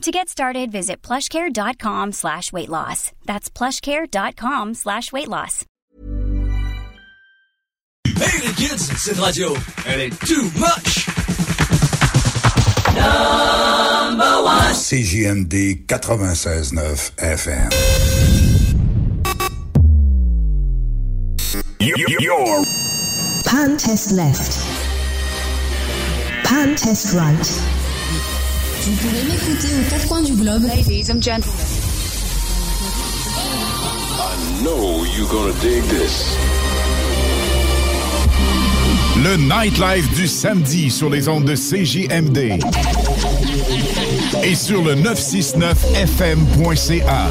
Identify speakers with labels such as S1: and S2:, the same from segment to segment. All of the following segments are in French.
S1: To get started, visit plushcare.com slash weight loss. That's plushcare.com slash weight loss.
S2: Hey les kids, cette radio, elle est too much.
S3: Number one. CJMD 96.9 FM.
S4: Your pan test left. Pan test right.
S5: Vous pouvez m'écouter aux quatre coins du globe.
S6: Ladies and gentlemen.
S7: I know you're gonna dig this.
S8: Le nightlife du samedi sur les ondes de CJMD et sur le 969fm.ca.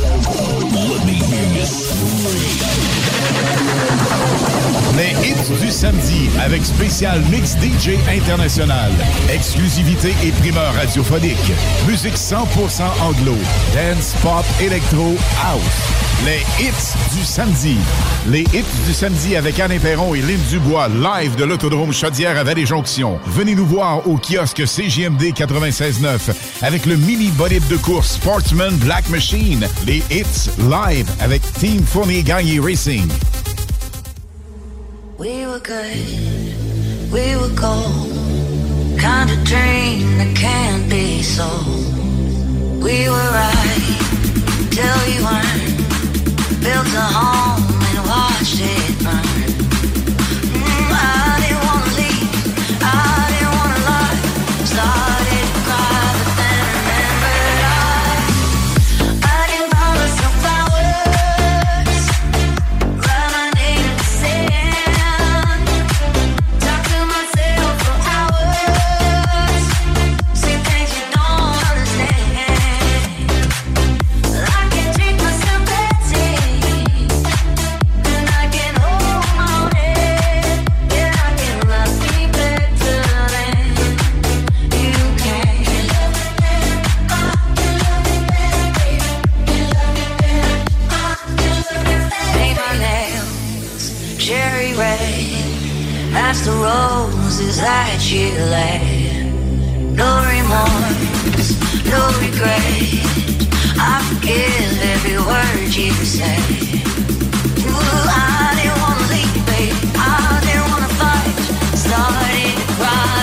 S8: Les hits du samedi avec spécial mix DJ international. Exclusivité et primeur radiophonique. Musique 100% anglo. Dance, pop, électro, house. Les hits du samedi. Les hits du samedi avec Anne Perron et Lynn Dubois, live de l'Autodrome Chaudière à Vallée-Jonction. Venez nous voir au kiosque CGMD 96.9 avec le mini bolide de course Sportsman Black Machine. Les hits live avec Team Fournier Gagné Racing.
S9: We were good, we were gold. Kind of dream that can't be sold. We were right till we weren't. Built a home That's the roses that you laid. No remorse, no regret. I forgive every word you say. Ooh, I didn't wanna leave, babe. I didn't wanna fight. Started to cry,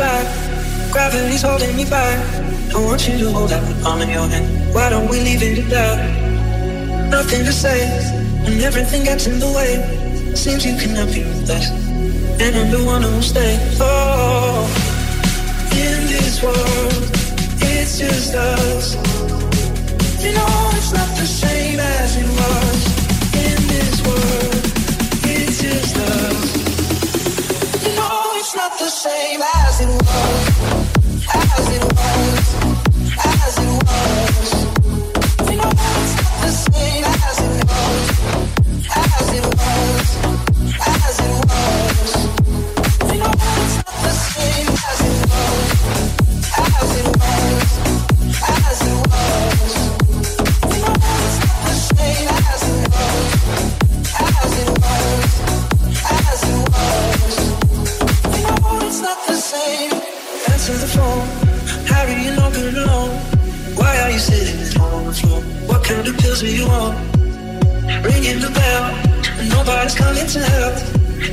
S10: back. Gravity's holding me back. I want you to hold out the palm of your hand. Why don't we leave it at that? Nothing to say, and everything gets in the way. Seems you cannot be with us, and I'm the one who'll stay. Oh, in this world, it's just us. You know it's not the same as it was. In this world, it's just us. You know it's not the same as passing walls. knows you are. Ringing the bell, nobody's coming to help.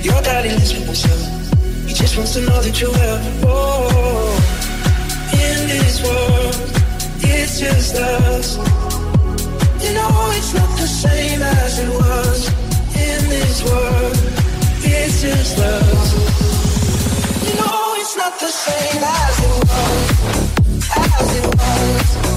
S10: Your daddy lives with himself. He just wants to know that you're well. Oh, in this world, it's just us. You know it's not the same as it was. In this world, it's just us. You know it's not the same as it was. As it was.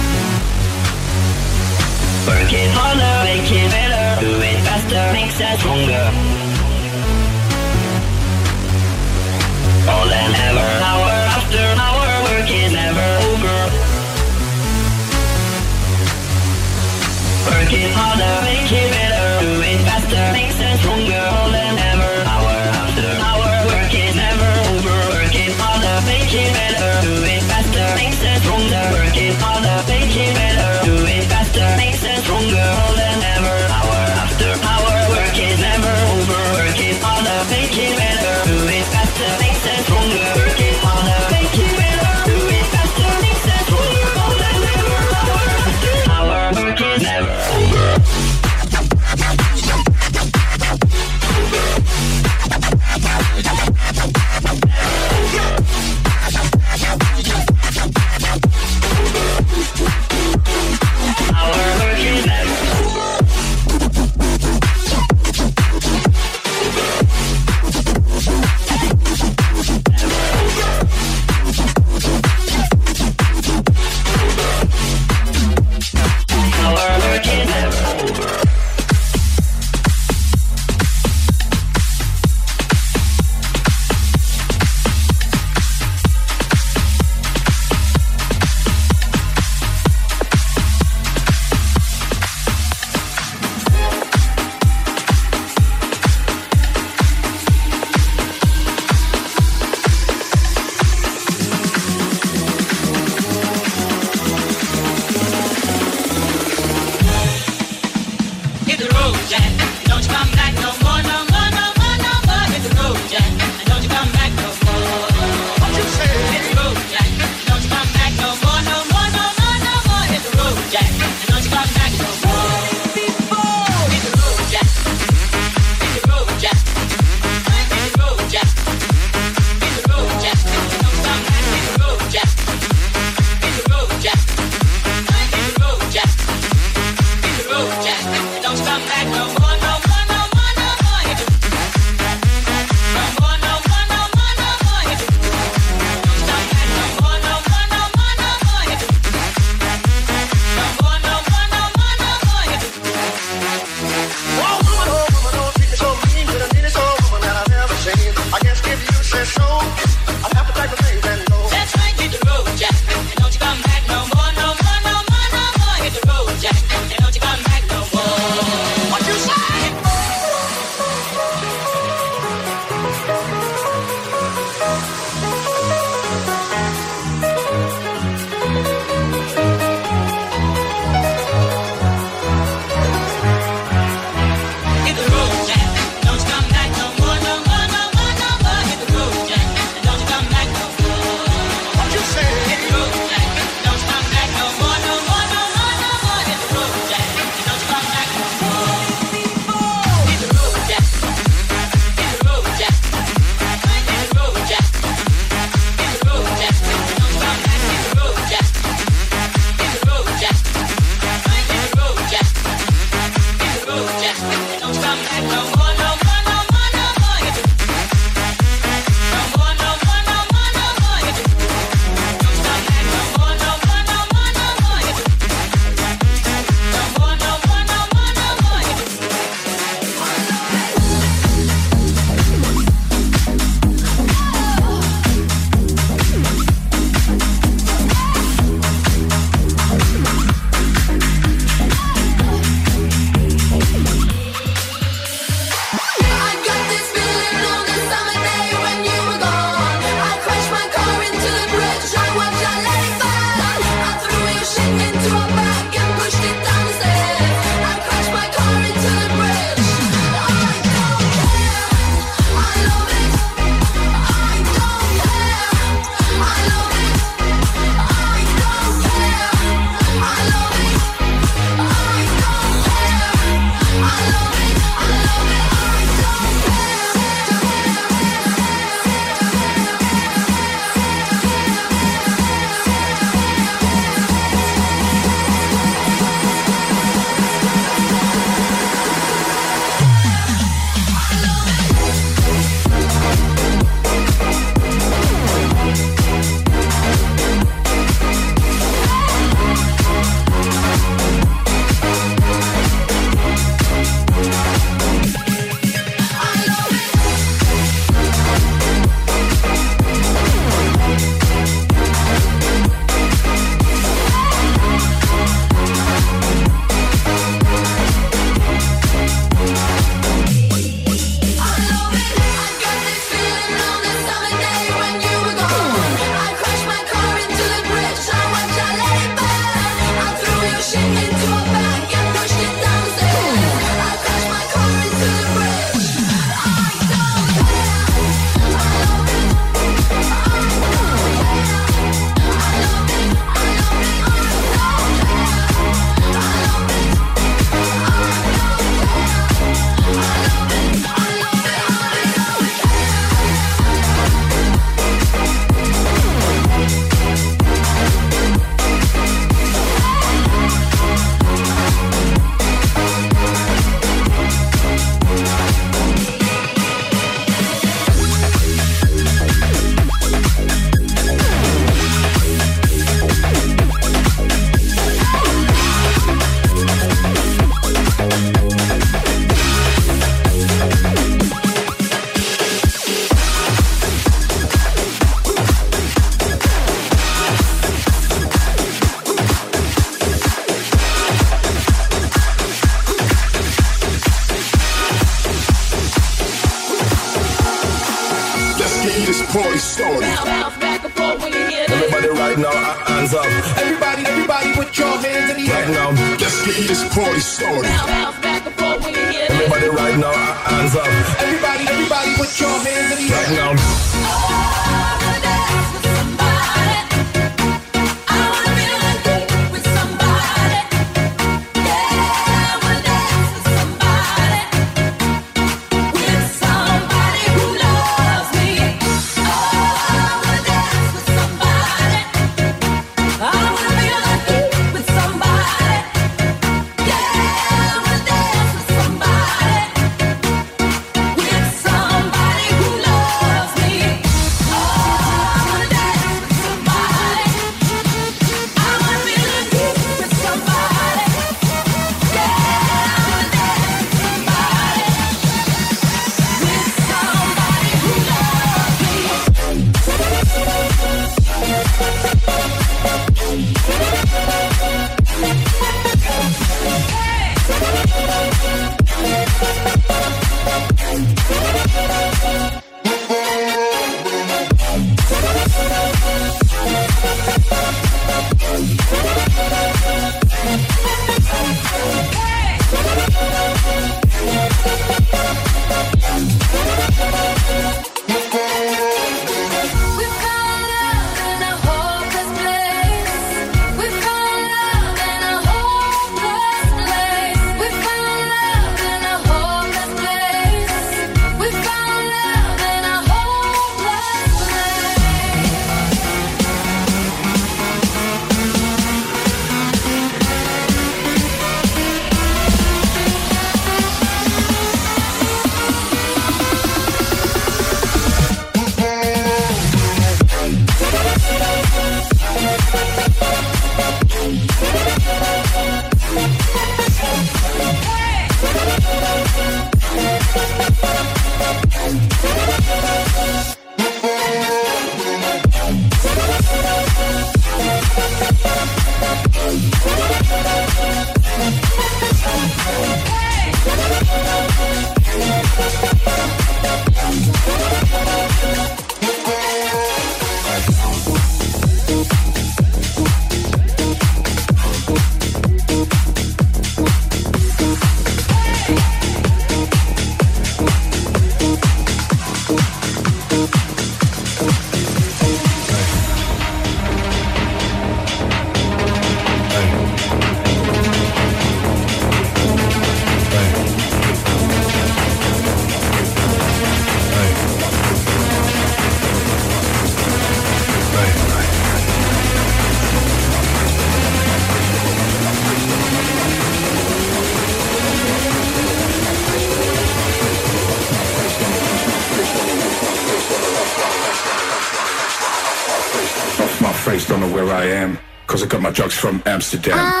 S6: Amsterdam. Uh ah,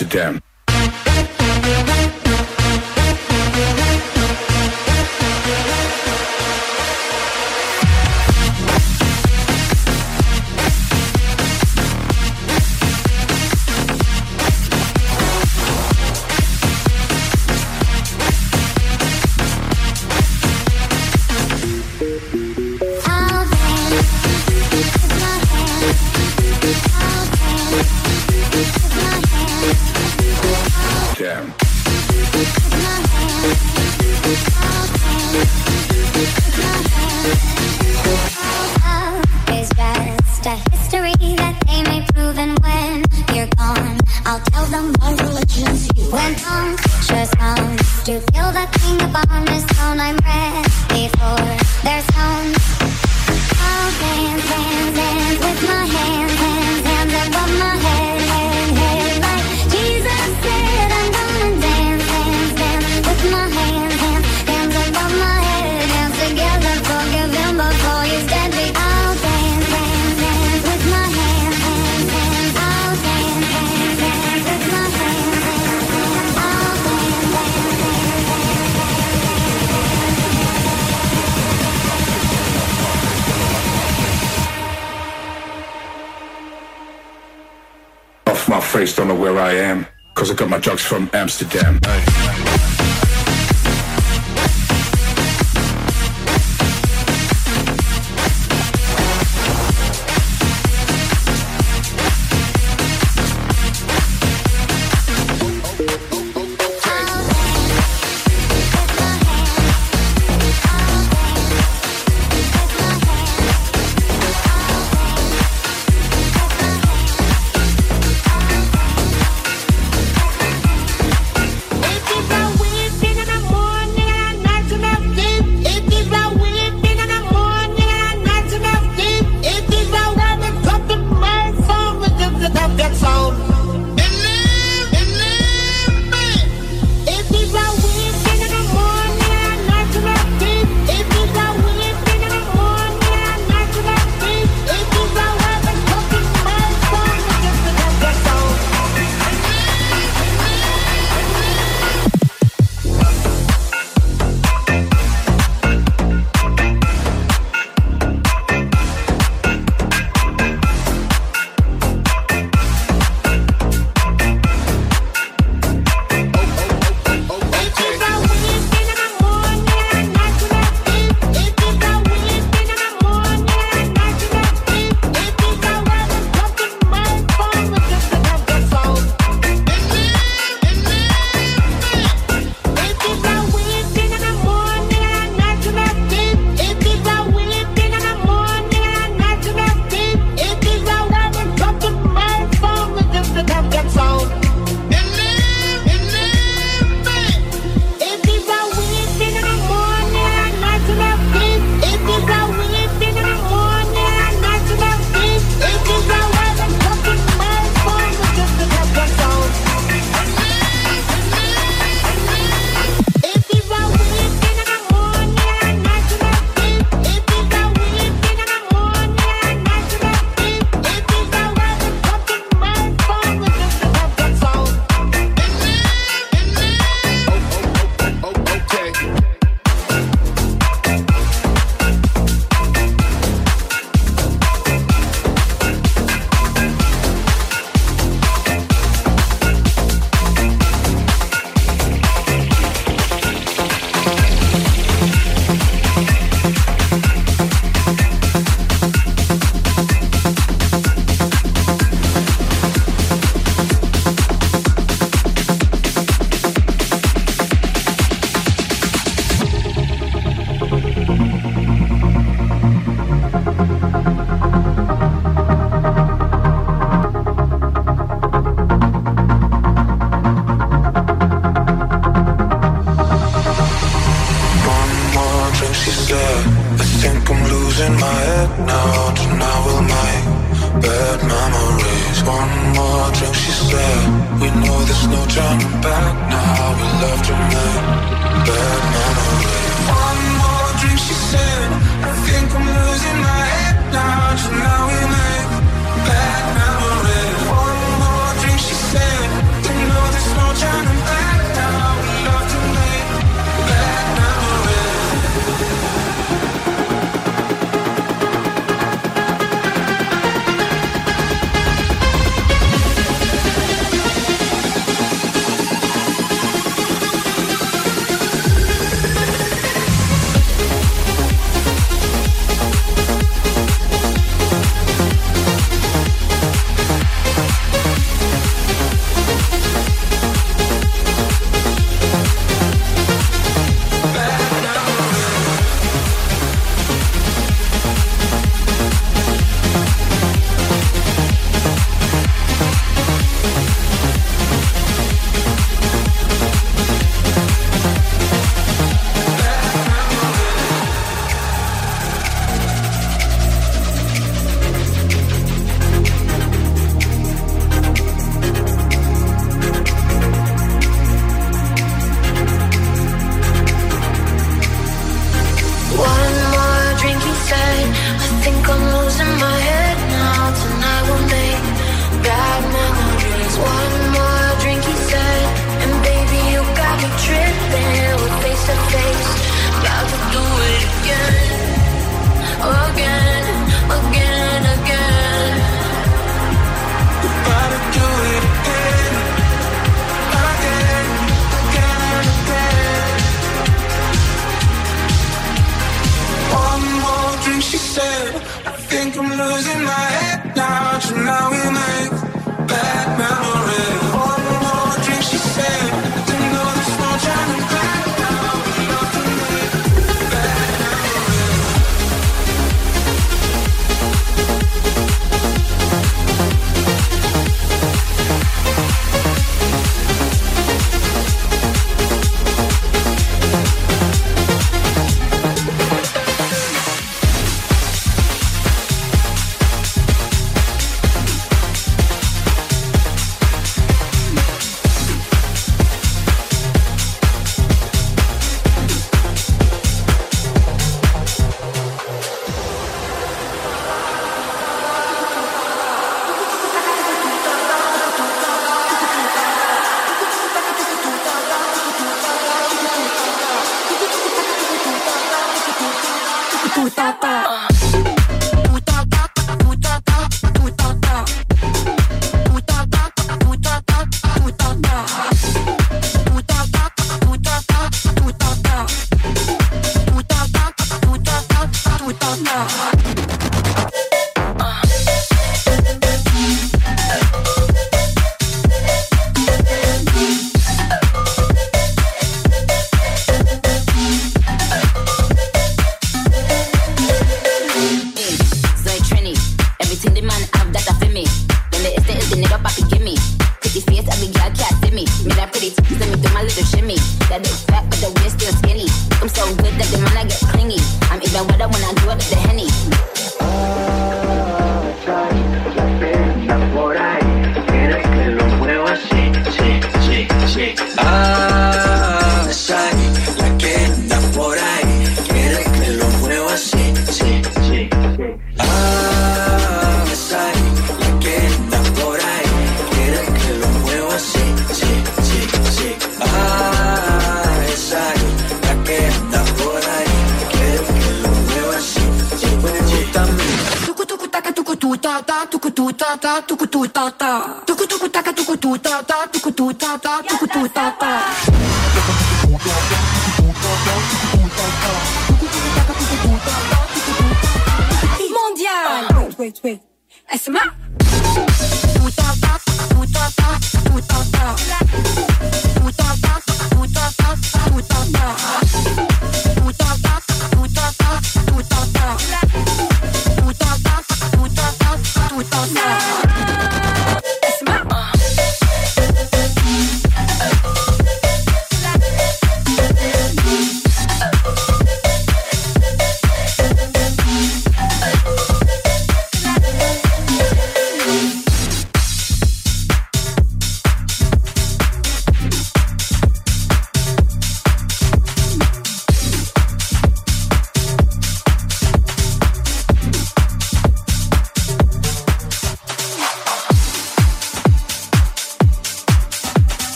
S6: Amsterdam.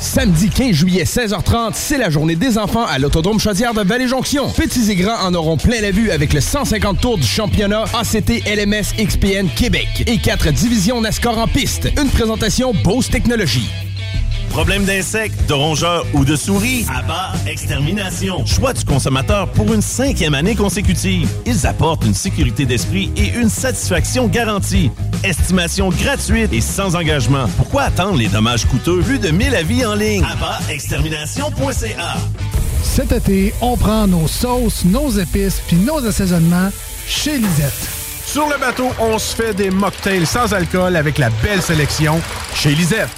S11: Samedi 15 juillet, 16h30, c'est la journée des enfants à l'Autodrome Chaudière de Vallée-Jonction. Petits et grands en auront plein la vue avec le 150 tours du championnat ACT LMS XPN Québec et quatre divisions NASCAR en piste. Une présentation Bose Technologies.
S12: Problème d'insectes, de rongeurs ou de souris? Abba Extermination. Choix du consommateur pour une cinquième année consécutive. Ils apportent une sécurité d'esprit et une satisfaction garantie. Estimation gratuite et sans engagement. Pourquoi attendre les dommages coûteux? Plus de 1000 avis en ligne? Extermination.ca
S13: Cet été, on prend nos sauces, nos épices puis nos assaisonnements chez Lisette.
S14: Sur le bateau, on se fait des mocktails sans alcool avec la belle sélection chez Lisette.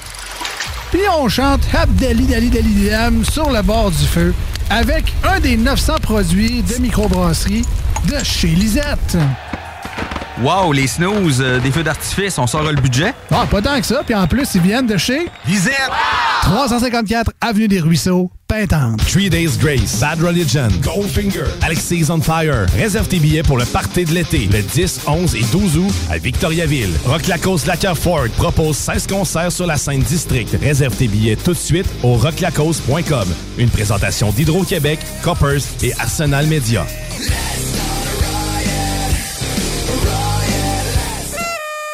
S13: Puis on chante Abdali Dali Dali Dam sur le bord du feu avec un des 900 produits de microbrasserie de chez Lisette.
S15: Wow, les snooze, euh, des feux d'artifice, on sort le budget?
S13: Ah, pas tant que ça. Puis en plus, ils viennent de chez
S15: Lisette!
S13: 354 Avenue des Ruisseaux, Pintante.
S16: Three Days Grace, Bad Religion, Goldfinger, Alexis on Fire. Réserve tes billets pour le party de l'été, le 10, 11 et 12 août à Victoriaville. Rock Lacoste Lacker Ford propose 16 concerts sur la scène district. Réserve tes billets tout de suite au rocklacoste.com. Une présentation d'Hydro-Québec, Coppers et Arsenal Media.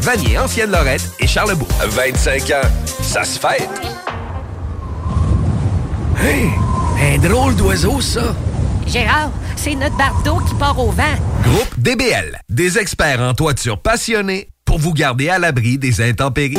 S17: Vanier, Ancienne Lorette et Charlebourg. 25 ans, ça se fait.
S18: Hey, un drôle d'oiseau, ça.
S19: Gérard, c'est notre bardeau qui part au vent.
S17: Groupe DBL, des experts en toiture passionnés pour vous garder à l'abri des intempéries.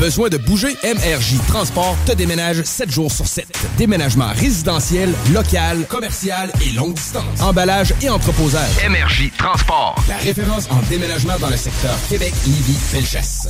S11: Besoin de bouger? MRJ Transport te déménage 7 jours sur 7. Déménagement résidentiel, local, commercial et longue distance. Emballage et entreposage.
S17: MRJ Transport.
S11: La référence en déménagement dans le secteur Québec, Lévis, Felchasse.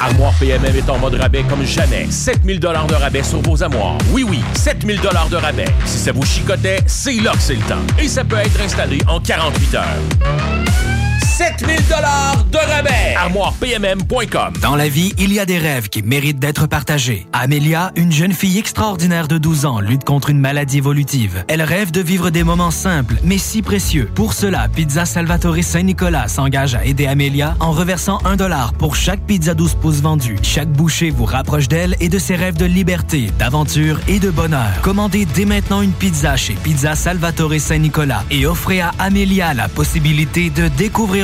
S20: Armoire PMM est en mode rabais comme jamais. 7000 dollars de rabais sur vos armoires. Oui, oui, 7000 dollars de rabais. Si ça vous chicotait, c'est là que c'est le temps. Et ça peut être installé en 48 heures. 7000 dollars de rabais. ArmoirePMM.com.
S21: Dans la vie, il y a des rêves qui méritent d'être partagés. Amélia, une jeune fille extraordinaire de 12 ans, lutte contre une maladie évolutive. Elle rêve de vivre des moments simples, mais si précieux. Pour cela, Pizza Salvatore Saint-Nicolas s'engage à aider Amélia en reversant un dollar pour chaque pizza 12 pouces vendue. Chaque bouchée vous rapproche d'elle et de ses rêves de liberté, d'aventure et de bonheur. Commandez dès maintenant une pizza chez Pizza Salvatore Saint-Nicolas et offrez à Amélia la possibilité de découvrir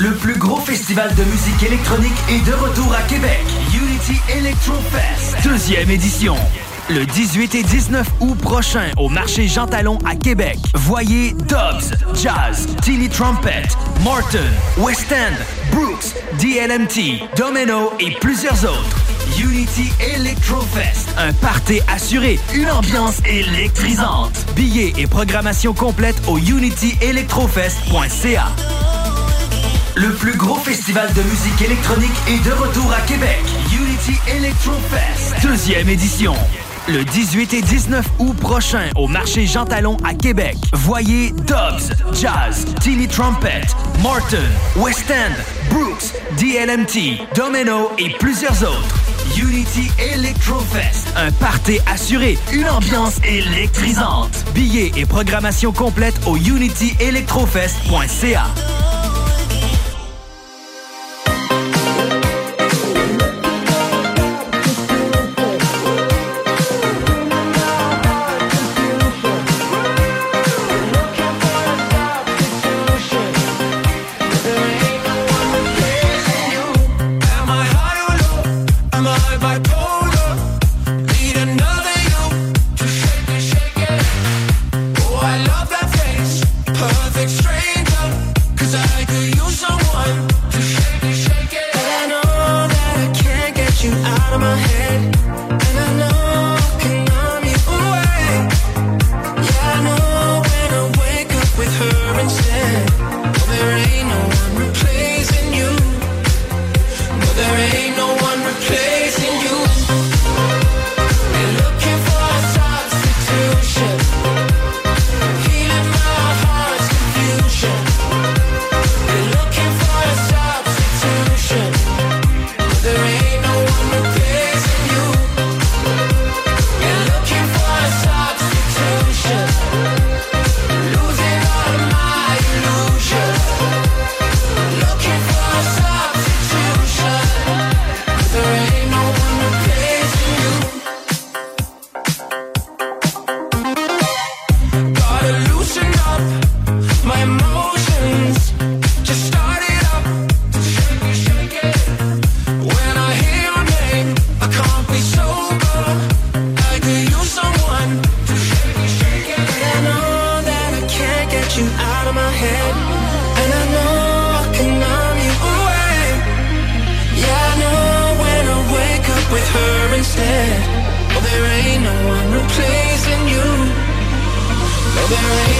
S22: Le plus gros festival de musique électronique est de retour à Québec. Unity Electro Fest. Deuxième édition. Le 18 et 19 août prochain au marché Jean Talon à Québec. Voyez Dobbs, Jazz, Tilly Trumpet, Morton, West End, Brooks, DLMT, Domino et plusieurs autres. Unity Electro Fest. Un party assuré, une ambiance électrisante. Billets et programmation complète au unityelectrofest.ca.
S10: Le plus gros festival de musique électronique est de retour à Québec. Unity Electro Fest, deuxième édition. Le 18 et 19 août prochain au marché Jean Talon à Québec. Voyez Dobbs, Jazz, Timmy Trumpet, Martin, West End, Brooks, DLMT, Domino et plusieurs autres. Unity Electrofest, un party assuré, une ambiance électrisante. Billets et programmation complète au unityelectrofest.ca.
S23: there ain't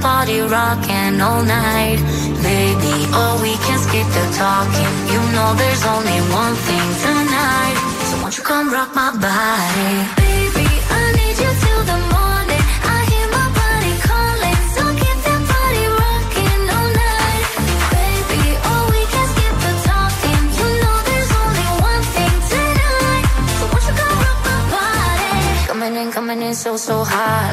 S19: body rocking all night. Baby, oh, we can skip the talking. You know there's only one thing tonight. So won't you come rock my body? Baby, I need you till the morning. I hear my body calling, so keep that body rocking all night. Baby, oh, we can skip the talking. You know there's only one thing tonight. So won't you come rock my body? Coming in, coming in so so hot,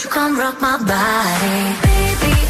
S19: Won't you come rock my body? Baby,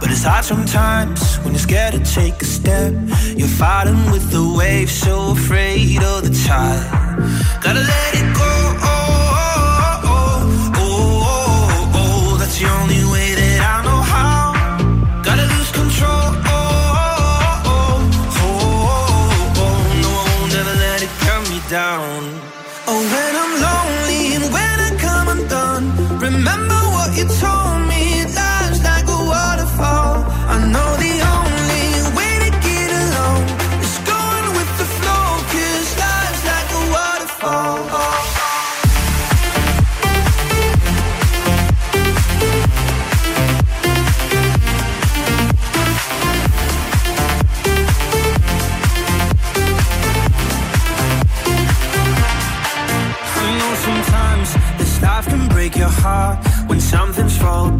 S10: But it's hard sometimes when you're scared to take a step. You're fighting with the waves, so afraid of the tide. Gotta let it go.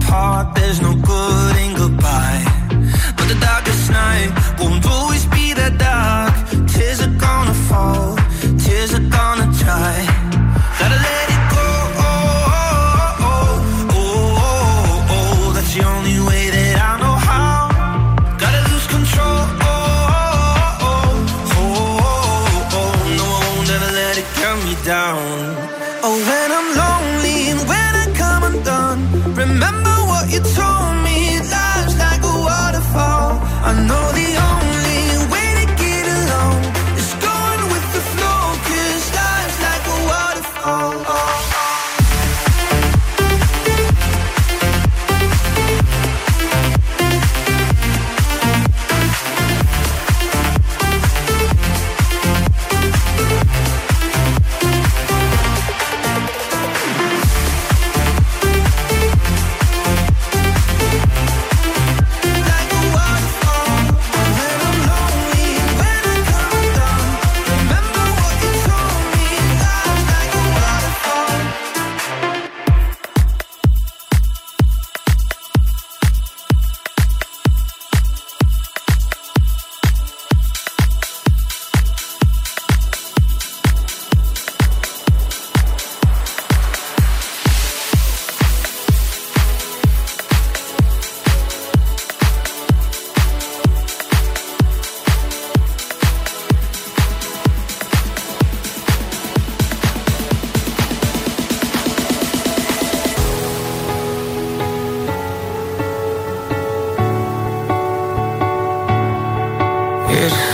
S10: Apart. There's no good in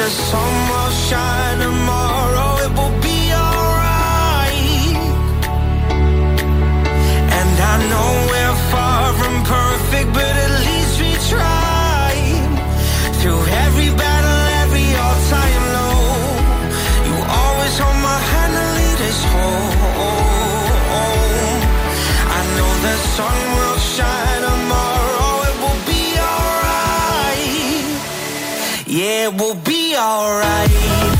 S10: the sun will shine tomorrow, it will be alright. And I know we're far from perfect, but at least we. Through every battle, every all-time low, you always hold my hand and lead us home. I know the sun will shine tomorrow, it will be alright. Yeah, will be alright.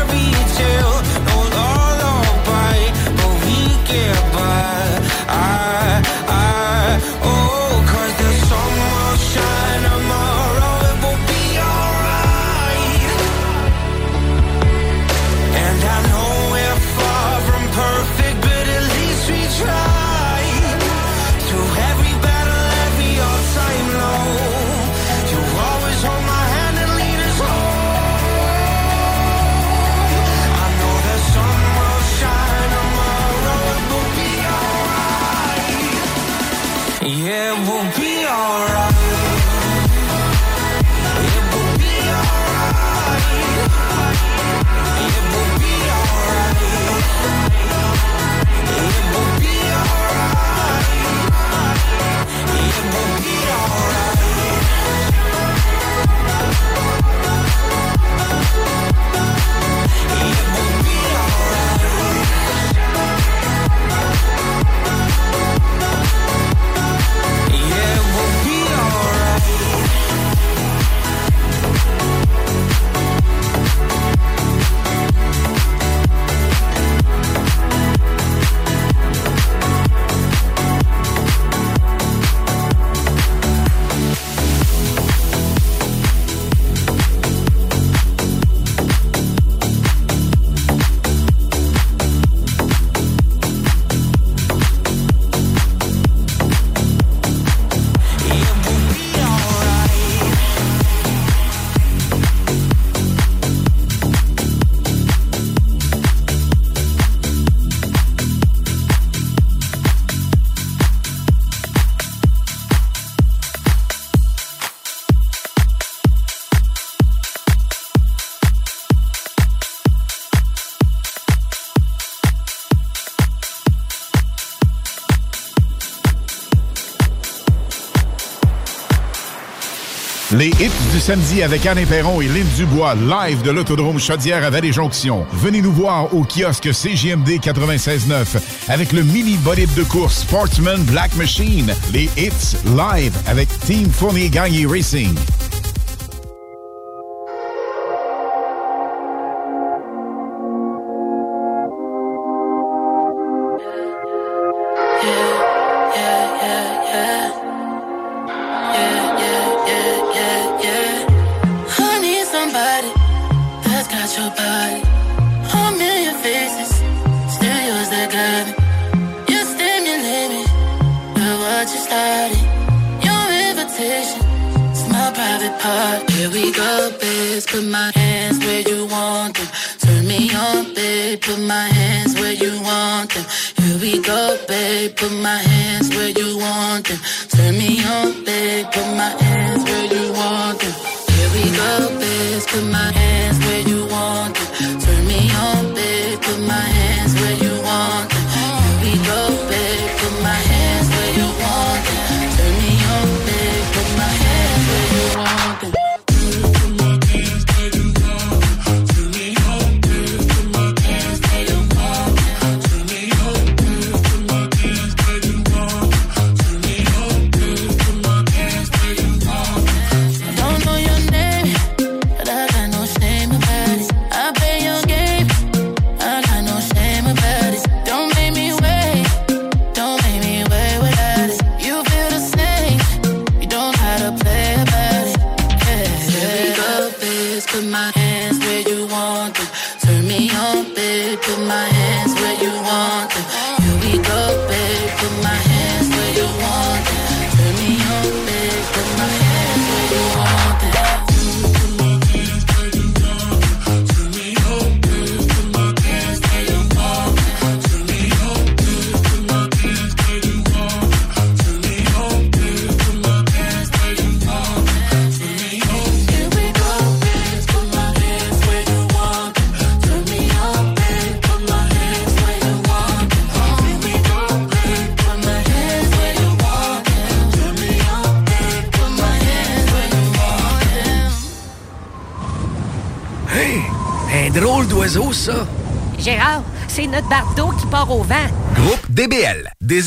S8: samedi avec Anne Perron et Lynn Dubois, live de l'Autodrome Chaudière à Vallée-Jonction. Venez nous voir au kiosque CGMD 96.9 avec le mini bolide de course Sportsman Black Machine. Les hits live avec Team Fournier Gagné Racing.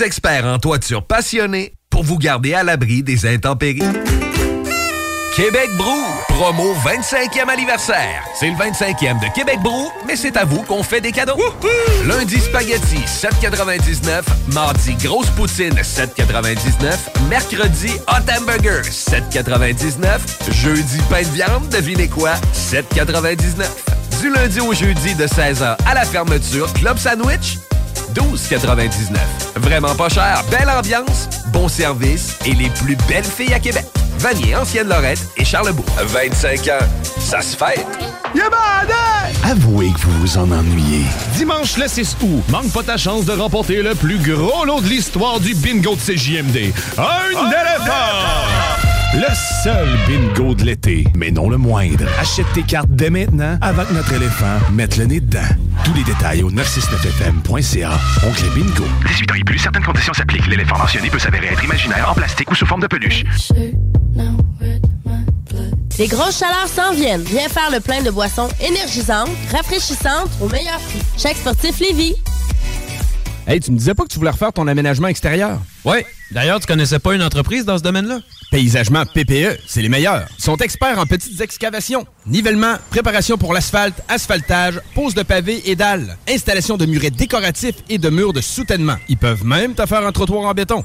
S17: Experts en toiture passionnés pour vous garder à l'abri des intempéries. Québec Brou, promo 25e anniversaire. C'est le 25e de Québec Brou, mais c'est à vous qu'on fait des cadeaux. Lundi spaghetti 7,99. Mardi grosse poutine 7,99. Mercredi hot hamburger 7,99. Jeudi pain de viande, devinez quoi? 7,99. Du lundi au jeudi de 16h à la fermeture, Club Sandwich 12,99. Vraiment pas cher, belle ambiance, bon service et les plus belles filles à Québec. Vanier, Ancienne Lorette et Charlebourg. 25 ans, ça se fait.
S24: Avouez que vous vous en ennuyez. Dimanche le 6 août, manque pas ta chance de remporter le plus gros lot de l'histoire du bingo de CJMD. Un éléphant! Le seul bingo de l'été, mais non le moindre. Achète tes cartes dès maintenant avant que notre éléphant mette le nez dedans. Tous les détails au 969fm.ca. Oncle Bingo.
S25: 18 ans et plus, certaines conditions s'appliquent. L'éléphant mentionné peut s'avérer être imaginaire, en plastique ou sous forme de peluche.
S26: Les grosses chaleurs s'en viennent. Viens faire le plein de boissons énergisantes, rafraîchissantes au meilleur prix. Chaque sportif Lévis.
S11: Hey, tu me disais pas que tu voulais refaire ton aménagement extérieur?
S27: Oui. D'ailleurs, tu connaissais pas une entreprise dans ce domaine-là?
S11: Paysagement PPE, c'est les meilleurs. Ils sont experts en petites excavations, nivellement, préparation pour l'asphalte, asphaltage, pose de pavés et dalles, installation de murets décoratifs et de murs de soutènement. Ils peuvent même te faire un trottoir en béton.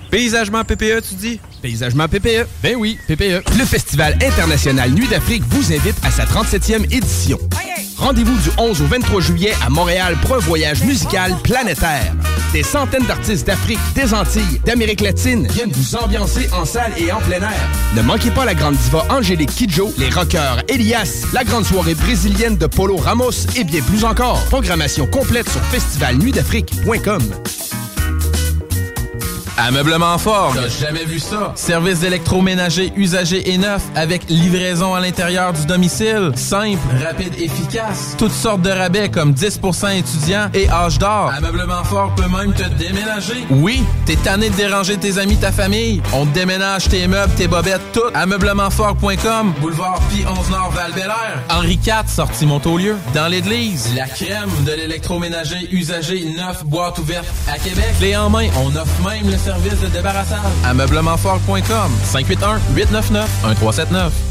S27: Paysagement PPE, tu dis?
S11: Paysagement PPE. Ben oui, PPE. Le Festival international Nuit d'Afrique vous invite à sa 37e édition. Rendez-vous du 11 au 23 juillet à Montréal pour un voyage musical planétaire. Des centaines d'artistes d'Afrique, des Antilles, d'Amérique latine viennent vous ambiancer en salle et en plein air. Ne manquez pas la grande diva Angélique Kidjo, les rockers Elias, la grande soirée brésilienne de Polo Ramos et bien plus encore. Programmation complète sur festivalnuitdafrique.com.
S27: Ameublement Fort.
S28: T'as jamais vu ça?
S27: Service d'électroménager usagé et neuf avec livraison à l'intérieur du domicile. Simple, rapide, efficace. Toutes sortes de rabais comme 10% étudiants et âge d'or.
S28: Ameublement Fort peut même te déménager.
S27: Oui, t'es tanné de déranger tes amis, ta famille. On te déménage tes meubles, tes bobettes, tout. Ameublementfort.com.
S28: Boulevard Pi 11 Nord val
S27: Henri IV, sortie Montaulieu. Dans l'église.
S28: La crème de l'électroménager usagé neuf boîte ouverte à Québec.
S27: Clé en main, on offre même le service de débarrassage. Ameublementfort.com 581 899 1379.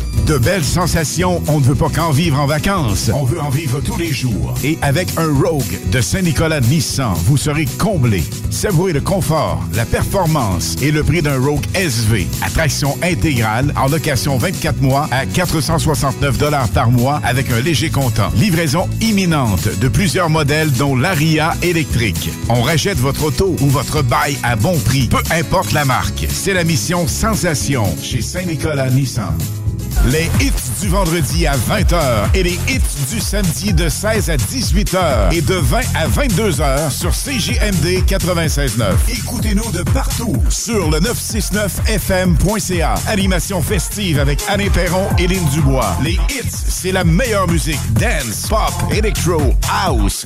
S8: De belles sensations, on ne veut pas qu'en vivre en vacances. On veut en vivre tous les jours. Et avec un Rogue de Saint-Nicolas Nissan, vous serez comblé. Savourez le confort, la performance et le prix d'un Rogue SV. Attraction intégrale en location 24 mois à 469 par mois avec un léger comptant. Livraison imminente de plusieurs modèles dont l'Aria électrique. On rachète votre auto ou votre bail à bon prix, peu importe la marque. C'est la mission Sensation chez Saint-Nicolas Nissan. Les hits du vendredi à 20h et les hits du samedi de 16 à 18h et de 20 à 22h sur CJMD 96.9. Écoutez-nous de partout sur le 969fm.ca. Animation festive avec Anne Perron et Lynn Dubois. Les hits, c'est la meilleure musique. Dance, pop, electro, house.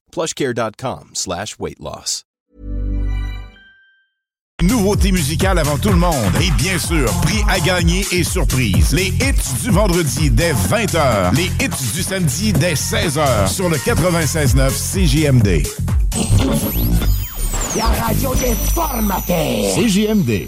S29: plushcare.com slash weight loss.
S8: Nouveauté musicale avant tout le monde. Et bien sûr, prix à gagner et surprise. Les hits du vendredi dès 20h. Les hits du samedi dès 16h. Sur le 96.9 CJMD.
S30: La radio des formateurs.
S8: CJMD.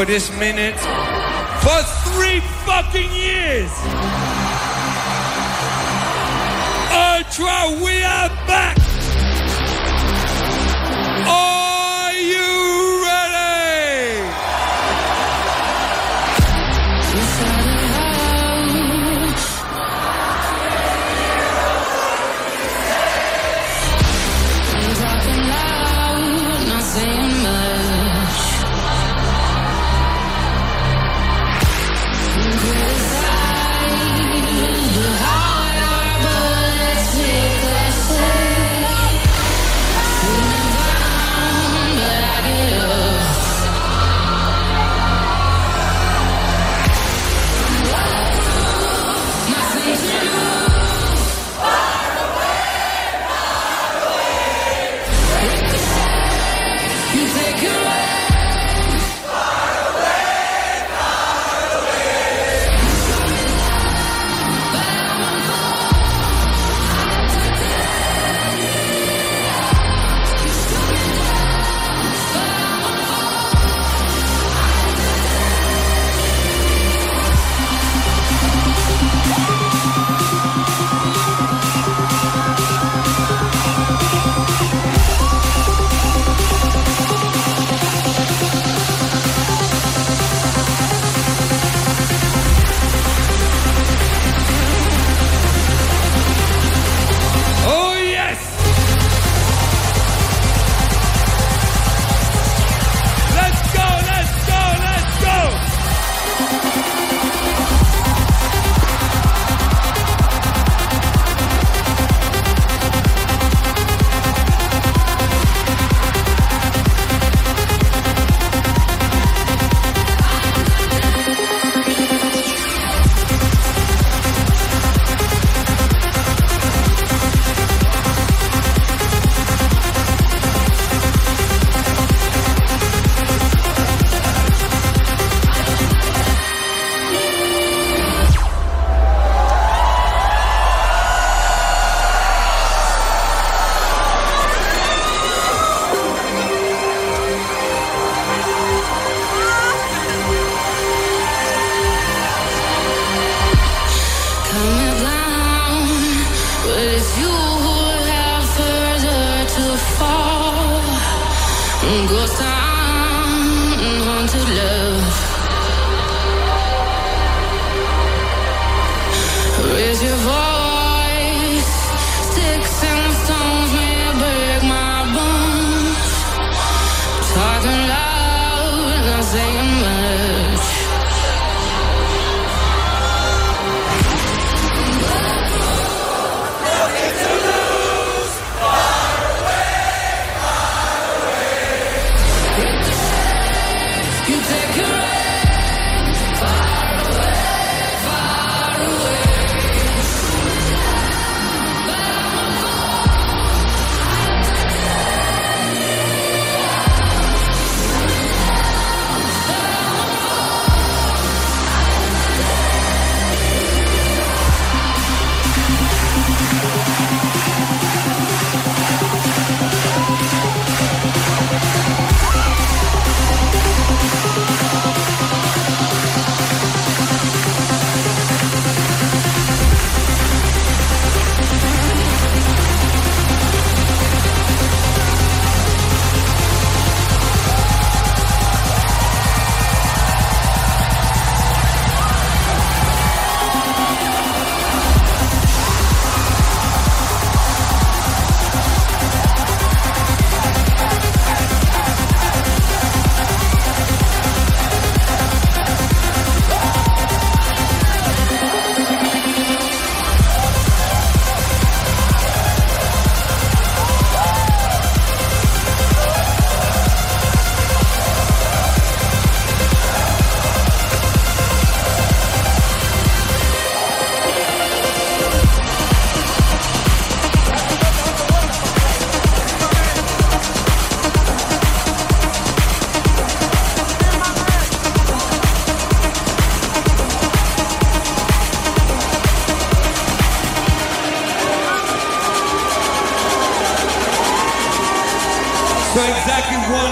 S31: for this minute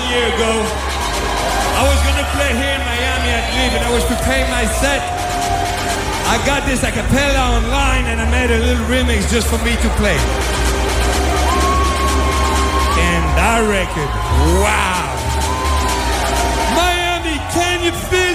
S31: year ago. I was gonna play here in Miami at Live and I was preparing my set. I got this a cappella online and I made a little remix just for me to play. And I record, wow. Miami, can you feel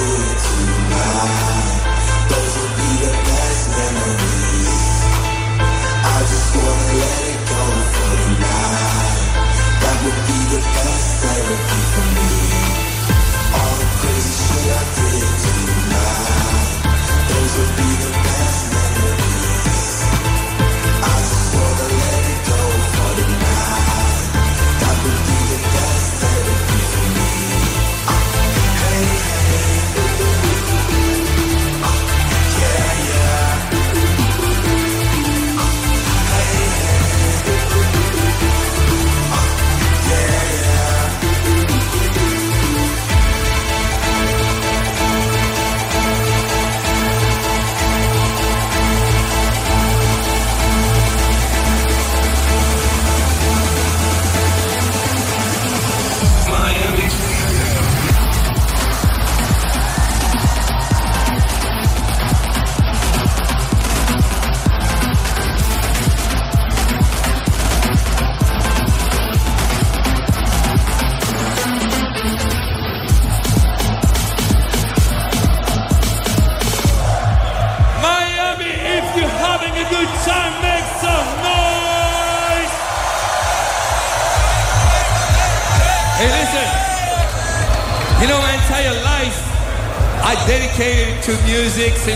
S31: Ooh.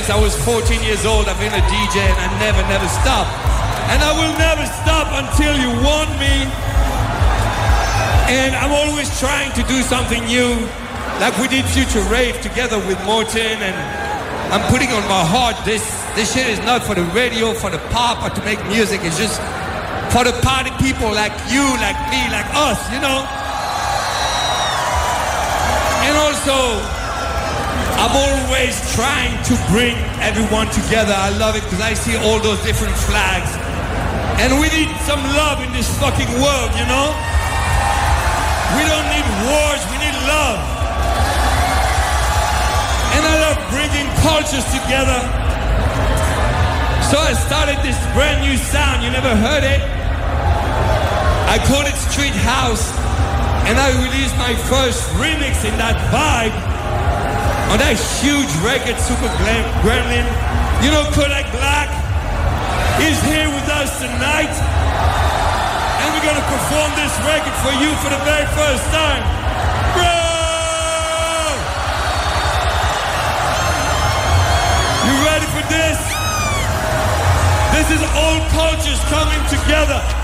S31: Since I was 14 years old. I've been a DJ and I never, never stop. And I will never stop until you want me. And I'm always trying to do something new. Like we did Future Rave together with Morton and I'm putting on my heart this this shit is not for the radio, for the pop or to make music. It's just for the party people like you, like me, like us, you know? And also I'm always trying to bring everyone together. I love it because I see all those different flags. And we need some love in this fucking world, you know? We don't need wars, we need love. And I love bringing cultures together. So I started this brand new sound. You never heard it? I called it Street House. And I released my first remix in that vibe on that huge record, Super Gremlin. You know Kodak Black? is here with us tonight. And we're gonna perform this record for you for the very first time. Bro! You ready for this? This is all cultures coming together.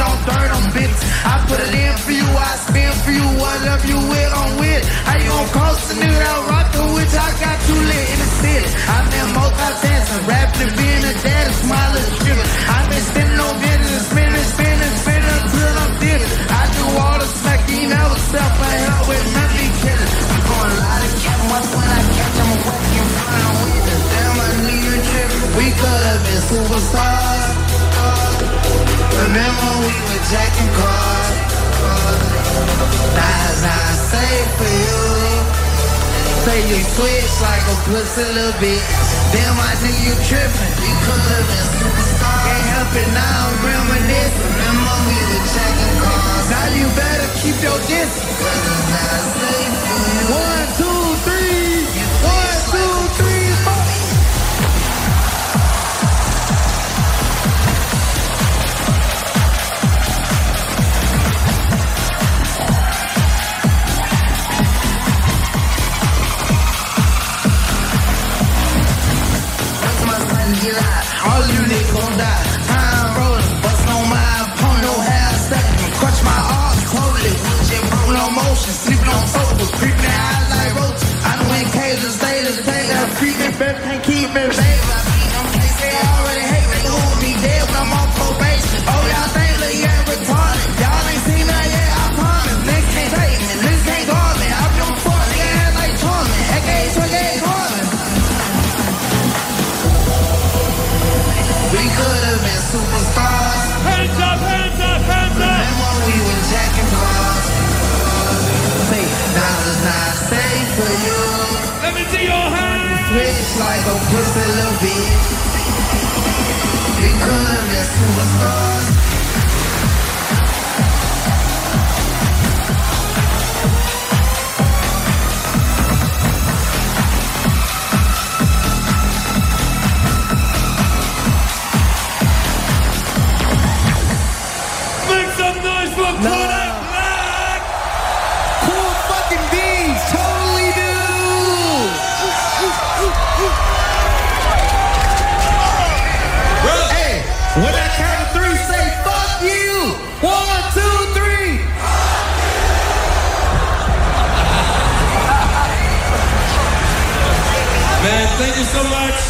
S32: Speed on dirt on bitches. I put it in for you, I spin for you. Whatever you with, I'm with. How you gon' cross the nigga that rock the witch? I got you lit in the city. I've been multitasking, rapping being a dad, a smiling, stripping. I've been spinning on business, spinning, spinning, spinning until I'm different. I do all the smack, you never self I help with nothing killing. I'm going lie to once when I catch, I'm working fine on witness. Damn, I knew you tripping. We could have been superstars. Remember we were jacking cars. That's I say for you. Say you switch like a pussy little bitch. Damn, I knew you tripping. We could have been superstars. Can't help it now, I'm reminiscing. Remember we were jacking cars. Now you better keep your distance. It's how I for you. One, two, All you niggas gon' die. Time rolling, bust on my opponent, no hair stepping. Crutch my arms totally. Just broke no motion, sleeping on sofas, creeping out like roaches. I done went cages, stayed as thing that creep me, baby, can't keep me, baby. I beat they say I already hate me. They hold me dead when I'm on probation. Oh, y'all think that yeah, retarded.
S31: into your hands.
S32: Like a pussy little bitch.
S33: Become a
S34: superstar. so much.